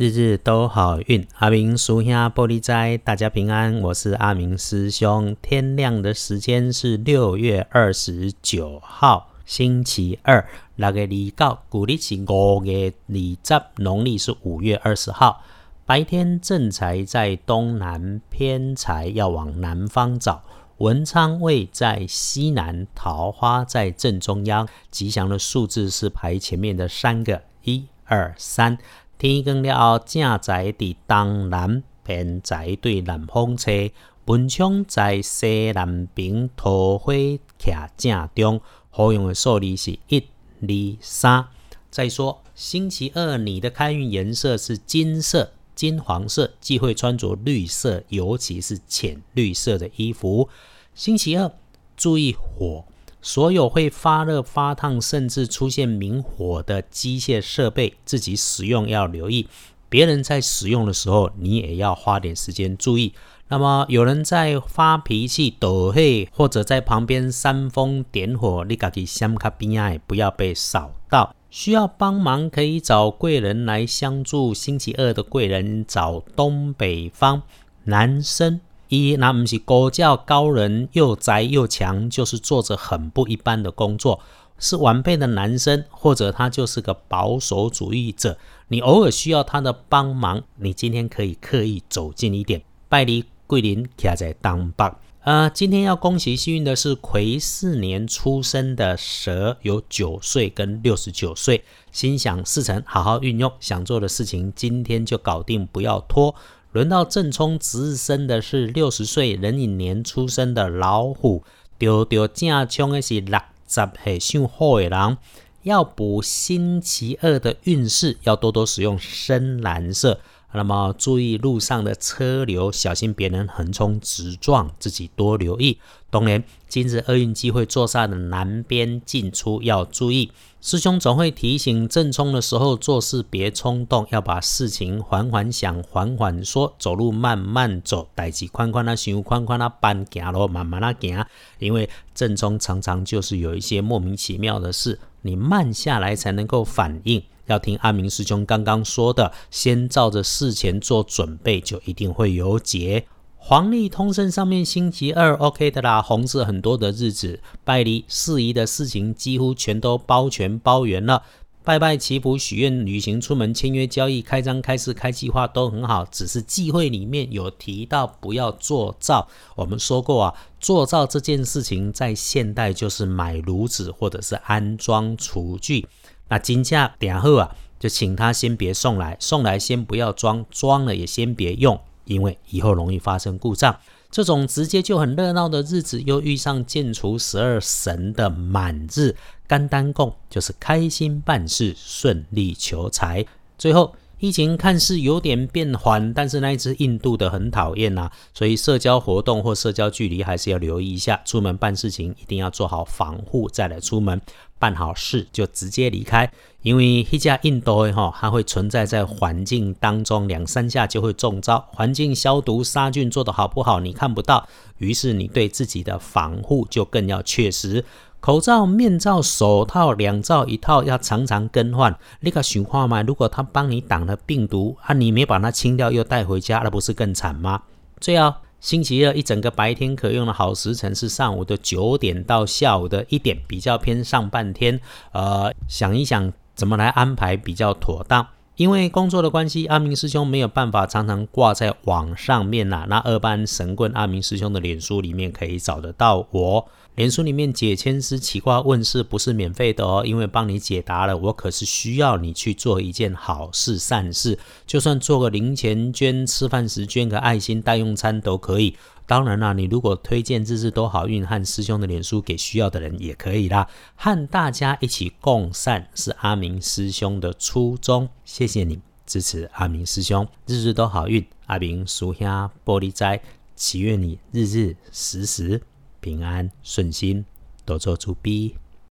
日日都好运。阿明叔兄玻璃斋，大家平安。我是阿明师兄。天亮的时间是六月二十九号，星期二。那个离告，古历是五月二十，农历是五月二十号。白天正财在东南，偏财要往南方找。文昌位在西南，桃花在正中央。吉祥的数字是排前面的三个，一。二三天光了后，正在伫东南，偏在对南方吹。文昌在西南边，桃花徛正中。好用的数字是一、二、三。再说星期二，你的开运颜色是金色、金黄色，忌讳穿着绿色，尤其是浅绿色的衣服。星期二注意火。所有会发热、发烫，甚至出现明火的机械设备，自己使用要留意；别人在使用的时候，你也要花点时间注意。那么，有人在发脾气、抖嘿，或者在旁边煽风点火，你自己先卡边爱，不要被扫到。需要帮忙可以找贵人来相助。星期二的贵人找东北方男生。一，那不是高教高人，又宅又强，就是做着很不一般的工作，是晚辈的男生，或者他就是个保守主义者。你偶尔需要他的帮忙，你今天可以刻意走近一点，拜离桂林，卡在当棒。呃，今天要恭喜幸运的是癸巳年出生的蛇，有九岁跟六十九岁，心想事成，好好运用，想做的事情今天就搞定，不要拖。轮到正冲值日生的是六十岁壬寅年出生的老虎，丢丢正冲的是六十岁属虎的人，要补星期二的运势，要多多使用深蓝色。那么注意路上的车流，小心别人横冲直撞，自己多留意。当然，今日厄运机会坐煞的南边进出要注意。师兄总会提醒，正冲的时候做事别冲动，要把事情缓缓想，缓缓说，走路慢慢走，代志宽宽啊，想宽宽啊，搬行路慢慢啊行。因为正冲常常就是有一些莫名其妙的事，你慢下来才能够反应。要听阿明师兄刚刚说的，先照着事前做准备，就一定会有解。黄历通胜上面星期二 OK 的啦，红色很多的日子，拜礼事宜的事情几乎全都包全包圆了。拜拜祈福许愿、旅行出门、签约交易、开张开市、开计划都很好，只是忌讳里面有提到不要做灶。我们说过啊，做灶这件事情在现代就是买炉子或者是安装厨具。那金价点后啊，就请他先别送来，送来先不要装，装了也先别用，因为以后容易发生故障。这种直接就很热闹的日子，又遇上建除十二神的满日，干单供就是开心办事，顺利求财。最后。疫情看似有点变缓，但是那一只印度的很讨厌呐，所以社交活动或社交距离还是要留意一下。出门办事情一定要做好防护，再来出门办好事就直接离开，因为一家印度哈，它会存在在环境当中，两三下就会中招。环境消毒杀菌做得好不好，你看不到，于是你对自己的防护就更要确实。口罩、面罩、手套两罩一套，要常常更换。你个想话嘛？如果他帮你挡了病毒，啊，你没把它清掉又带回家，那不是更惨吗？最后，星期二一整个白天可用的好时辰是上午的九点到下午的一点，比较偏上半天。呃，想一想怎么来安排比较妥当。因为工作的关系，阿明师兄没有办法常常挂在网上面呐。那二班神棍阿明师兄的脸书里面可以找得到我。脸书里面解签师起卦问世不是免费的哦，因为帮你解答了，我可是需要你去做一件好事善事，就算做个零钱捐，吃饭时捐个爱心代用餐都可以。当然啦，你如果推荐日日都好运和师兄的脸书给需要的人也可以啦。和大家一起共善是阿明师兄的初衷，谢谢你支持阿明师兄，日日都好运。阿明属下玻璃斋，祈愿你日日时时。平安顺心，多做主逼。